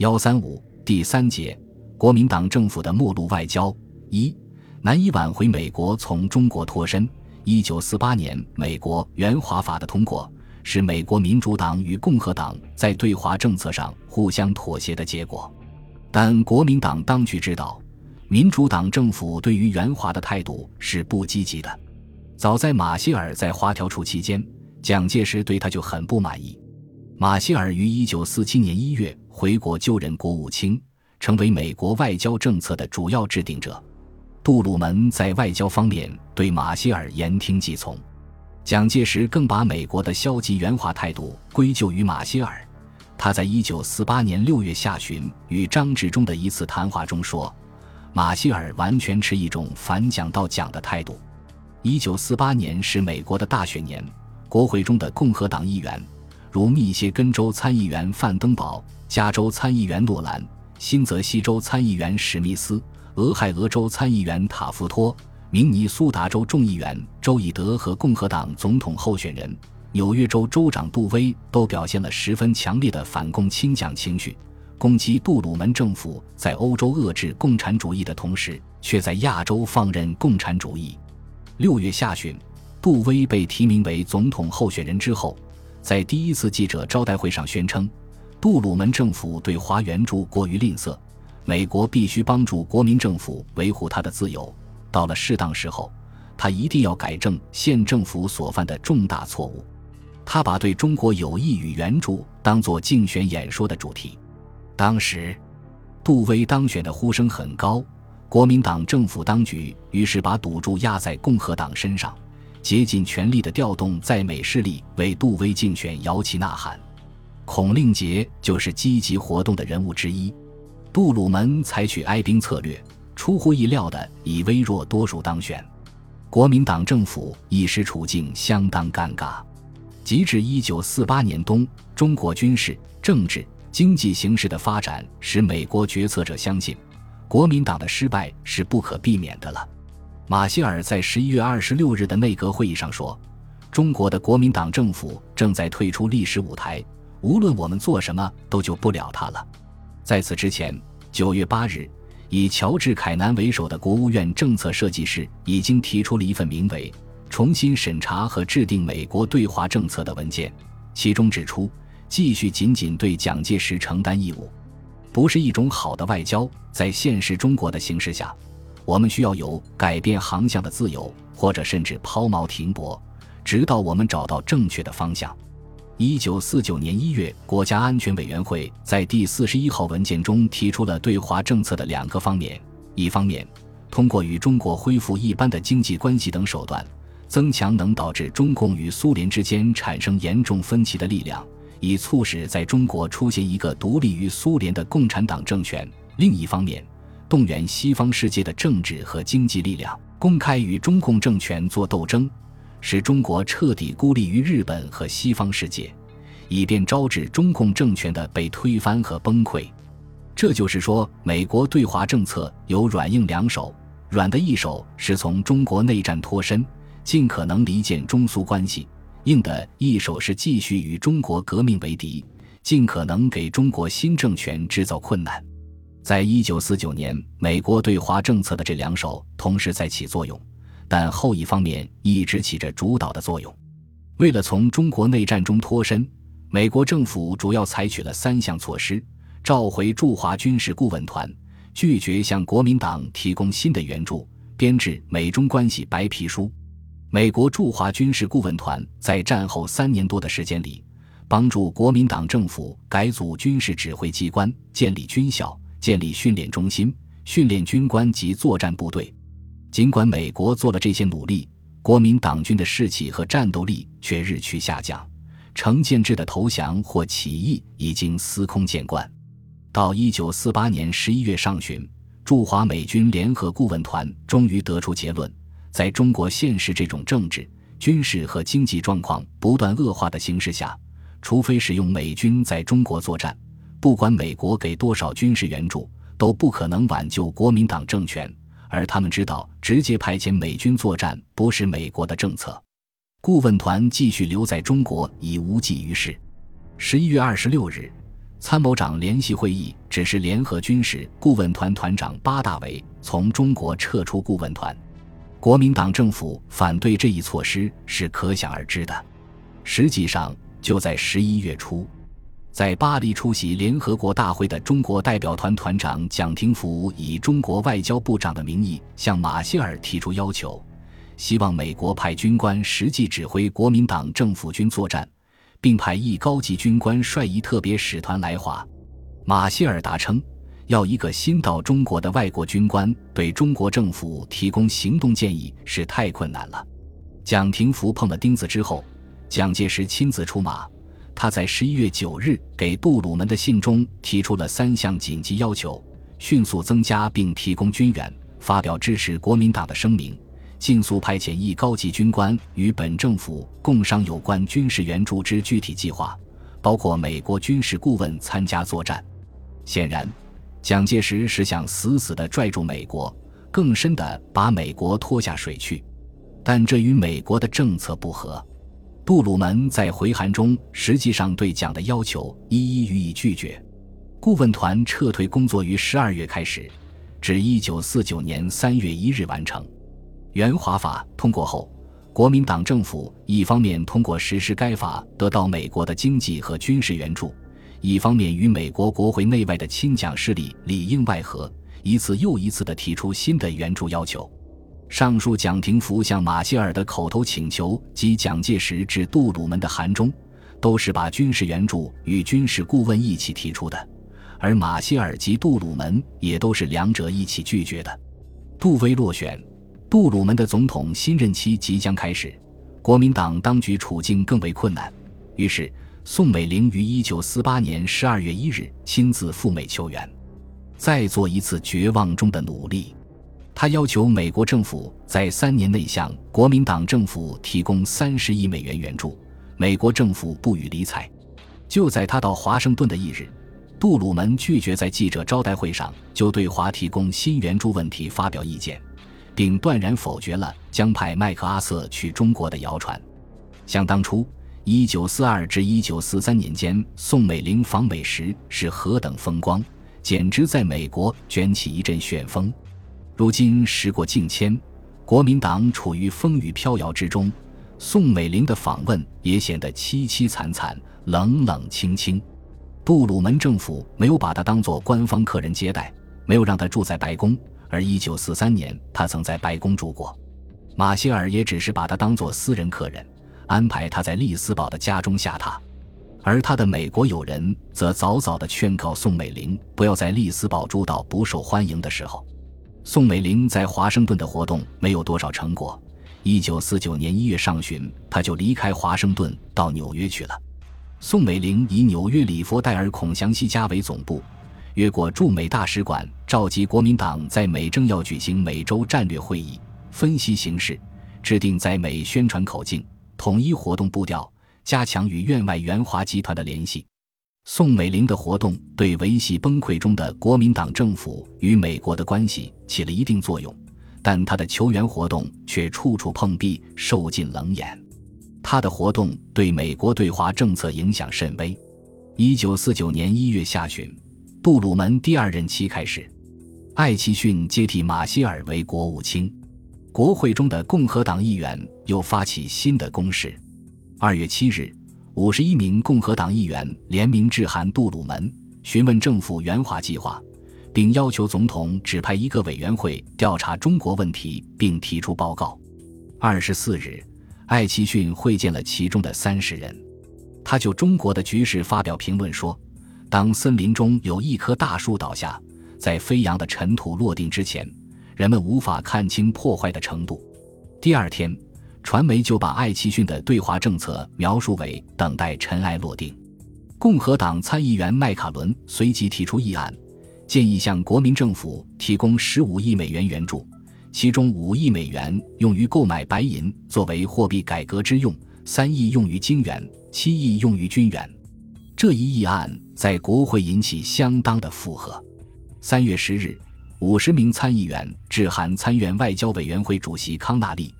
幺三五第三节，国民党政府的末路外交一难以挽回美国从中国脱身。一九四八年，美国援华法的通过，是美国民主党与共和党在对华政策上互相妥协的结果。但国民党当局知道，民主党政府对于援华的态度是不积极的。早在马歇尔在华调处期间，蒋介石对他就很不满意。马歇尔于一九四七年一月回国就任国务卿，成为美国外交政策的主要制定者。杜鲁门在外交方面对马歇尔言听计从，蒋介石更把美国的消极圆滑态度归咎于马歇尔。他在一九四八年六月下旬与张治中的一次谈话中说：“马歇尔完全持一种反蒋到蒋的态度。”一九四八年是美国的大选年，国会中的共和党议员，如密歇根州参议员范登堡、加州参议员诺兰、新泽西州参议员史密斯。俄亥俄州参议员塔夫托、明尼苏达州众议员周以德和共和党总统候选人、纽约州州长杜威都表现了十分强烈的反共亲蒋情绪，攻击杜鲁门政府在欧洲遏制共产主义的同时，却在亚洲放任共产主义。六月下旬，杜威被提名为总统候选人之后，在第一次记者招待会上宣称，杜鲁门政府对华援助过于吝啬。美国必须帮助国民政府维护他的自由。到了适当时候，他一定要改正现政府所犯的重大错误。他把对中国友谊与援助当作竞选演说的主题。当时，杜威当选的呼声很高，国民党政府当局于是把赌注压在共和党身上，竭尽全力的调动在美势力为杜威竞选摇旗呐喊。孔令杰就是积极活动的人物之一。杜鲁门采取哀兵策略，出乎意料的以微弱多数当选，国民党政府一时处境相当尴尬。及至一九四八年冬，中国军事、政治、经济形势的发展使美国决策者相信，国民党的失败是不可避免的了。马歇尔在十一月二十六日的内阁会议上说：“中国的国民党政府正在退出历史舞台，无论我们做什么，都救不了他了。”在此之前，九月八日，以乔治·凯南为首的国务院政策设计室已经提出了一份名为《重新审查和制定美国对华政策》的文件，其中指出，继续仅仅对蒋介石承担义务，不是一种好的外交。在现实中国的形势下，我们需要有改变航向的自由，或者甚至抛锚停泊，直到我们找到正确的方向。一九四九年一月，国家安全委员会在第四十一号文件中提出了对华政策的两个方面：一方面，通过与中国恢复一般的经济关系等手段，增强能导致中共与苏联之间产生严重分歧的力量，以促使在中国出现一个独立于苏联的共产党政权；另一方面，动员西方世界的政治和经济力量，公开与中共政权作斗争。使中国彻底孤立于日本和西方世界，以便招致中共政权的被推翻和崩溃。这就是说，美国对华政策有软硬两手，软的一手是从中国内战脱身，尽可能离间中苏关系；硬的一手是继续与中国革命为敌，尽可能给中国新政权制造困难。在一九四九年，美国对华政策的这两手同时在起作用。但后一方面一直起着主导的作用。为了从中国内战中脱身，美国政府主要采取了三项措施：召回驻华军事顾问团，拒绝向国民党提供新的援助，编制美中关系白皮书。美国驻华军事顾问团在战后三年多的时间里，帮助国民党政府改组军事指挥机关，建立军校，建立训练中心，训练军官及作战部队。尽管美国做了这些努力，国民党军的士气和战斗力却日趋下降。成建制的投降或起义已经司空见惯。到一九四八年十一月上旬，驻华美军联合顾问团终于得出结论：在中国现实这种政治、军事和经济状况不断恶化的形势下，除非使用美军在中国作战，不管美国给多少军事援助，都不可能挽救国民党政权。而他们知道，直接派遣美军作战不是美国的政策。顾问团继续留在中国已无济于事。十一月二十六日，参谋长联席会议指示联合军事顾问团团长巴大维从中国撤出顾问团。国民党政府反对这一措施是可想而知的。实际上，就在十一月初，在巴黎出席联合国大会的中国代表团团长蒋廷福以中国外交部长的名义向马歇尔提出要求，希望美国派军官实际指挥国民党政府军作战，并派一高级军官率一特别使团来华。马歇尔答称，要一个新到中国的外国军官对中国政府提供行动建议是太困难了。蒋廷福碰了钉子之后。蒋介石亲自出马，他在十一月九日给杜鲁门的信中提出了三项紧急要求：迅速增加并提供军援，发表支持国民党的声明，尽速派遣一高级军官与本政府共商有关军事援助之具体计划，包括美国军事顾问参加作战。显然，蒋介石是想死死地拽住美国，更深地把美国拖下水去，但这与美国的政策不合。杜鲁门在回函中实际上对蒋的要求一一予以拒绝。顾问团撤退工作于十二月开始，至一九四九年三月一日完成。援华法通过后，国民党政府一方面通过实施该法得到美国的经济和军事援助，一方面与美国国会内外的亲蒋势力里应外合，一次又一次地提出新的援助要求。上述蒋廷福向马歇尔的口头请求及蒋介石致杜鲁门的函中，都是把军事援助与军事顾问一起提出的，而马歇尔及杜鲁门也都是两者一起拒绝的。杜威落选，杜鲁门的总统新任期即将开始，国民党当局处境更为困难，于是宋美龄于一九四八年十二月一日亲自赴美求援，再做一次绝望中的努力。他要求美国政府在三年内向国民党政府提供三十亿美元援助，美国政府不予理睬。就在他到华盛顿的一日，杜鲁门拒绝在记者招待会上就对华提供新援助问题发表意见，并断然否决了将派麦克阿瑟去中国的谣传。想当初，一九四二至一九四三年间，宋美龄访美时是何等风光，简直在美国卷起一阵旋风。如今时过境迁，国民党处于风雨飘摇之中，宋美龄的访问也显得凄凄惨惨、冷冷清清。杜鲁门政府没有把他当作官方客人接待，没有让他住在白宫，而1943年他曾在白宫住过。马歇尔也只是把他当作私人客人，安排他在利斯堡的家中下榻，而他的美国友人则早早地劝告宋美龄不要在利斯堡住到不受欢迎的时候。宋美龄在华盛顿的活动没有多少成果。一九四九年一月上旬，她就离开华盛顿到纽约去了。宋美龄以纽约里佛戴尔孔祥熙家为总部，越过驻美大使馆，召集国民党在美正要举行美洲战略会议，分析形势，制定在美宣传口径，统一活动步调，加强与院外援华集团的联系。宋美龄的活动对维系崩溃中的国民党政府与美国的关系起了一定作用，但她的求援活动却处处碰壁，受尽冷眼。他的活动对美国对华政策影响甚微。一九四九年一月下旬，杜鲁门第二任期开始，艾奇逊接替马歇尔为国务卿，国会中的共和党议员又发起新的攻势。二月七日。五十一名共和党议员联名致函杜鲁门，询问政府援华计划，并要求总统指派一个委员会调查中国问题，并提出报告。二十四日，艾奇逊会见了其中的三十人，他就中国的局势发表评论说：“当森林中有一棵大树倒下，在飞扬的尘土落定之前，人们无法看清破坏的程度。”第二天。传媒就把艾奇逊的对华政策描述为等待尘埃落定。共和党参议员麦卡伦随即提出议案，建议向国民政府提供十五亿美元援助，其中五亿美元用于购买白银作为货币改革之用，三亿用于金元，七亿用于军援。这一议案在国会引起相当的附和。三月十日，五十名参议员致函参院外交委员会主席康纳利。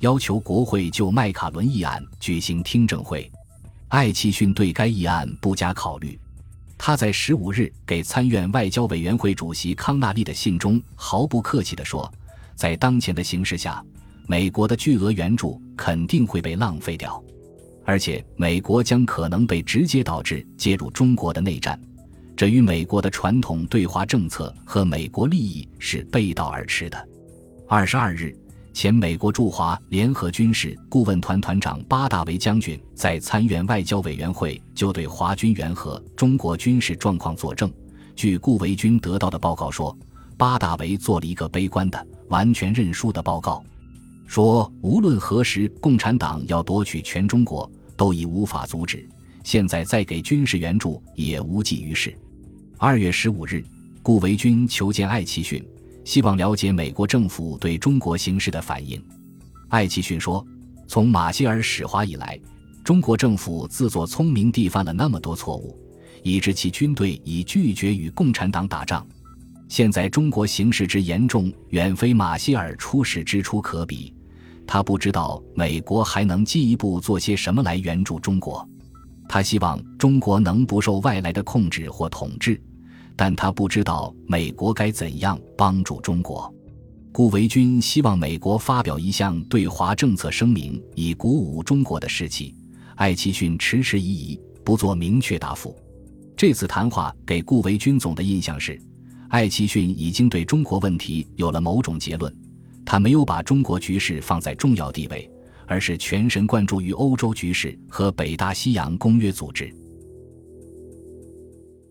要求国会就麦卡伦议案举行听证会，艾奇逊对该议案不加考虑。他在十五日给参院外交委员会主席康纳利的信中毫不客气地说，在当前的形势下，美国的巨额援助肯定会被浪费掉，而且美国将可能被直接导致介入中国的内战，这与美国的传统对华政策和美国利益是背道而驰的。二十二日。前美国驻华联合军事顾问团团长巴大维将军在参院外交委员会就对华军援和中国军事状况作证。据顾维钧得到的报告说，巴大维做了一个悲观的、完全认输的报告，说无论何时共产党要夺取全中国，都已无法阻止。现在再给军事援助也无济于事。二月十五日，顾维钧求见艾奇逊。希望了解美国政府对中国形势的反应。艾奇逊说：“从马歇尔使华以来，中国政府自作聪明地犯了那么多错误，以致其军队已拒绝与共产党打仗。现在中国形势之严重，远非马歇尔出使之初可比。他不知道美国还能进一步做些什么来援助中国。他希望中国能不受外来的控制或统治。”但他不知道美国该怎样帮助中国。顾维钧希望美国发表一项对华政策声明，以鼓舞中国的士气。艾奇逊迟迟疑疑，不做明确答复。这次谈话给顾维钧总的印象是，艾奇逊已经对中国问题有了某种结论。他没有把中国局势放在重要地位，而是全神贯注于欧洲局势和北大西洋公约组织。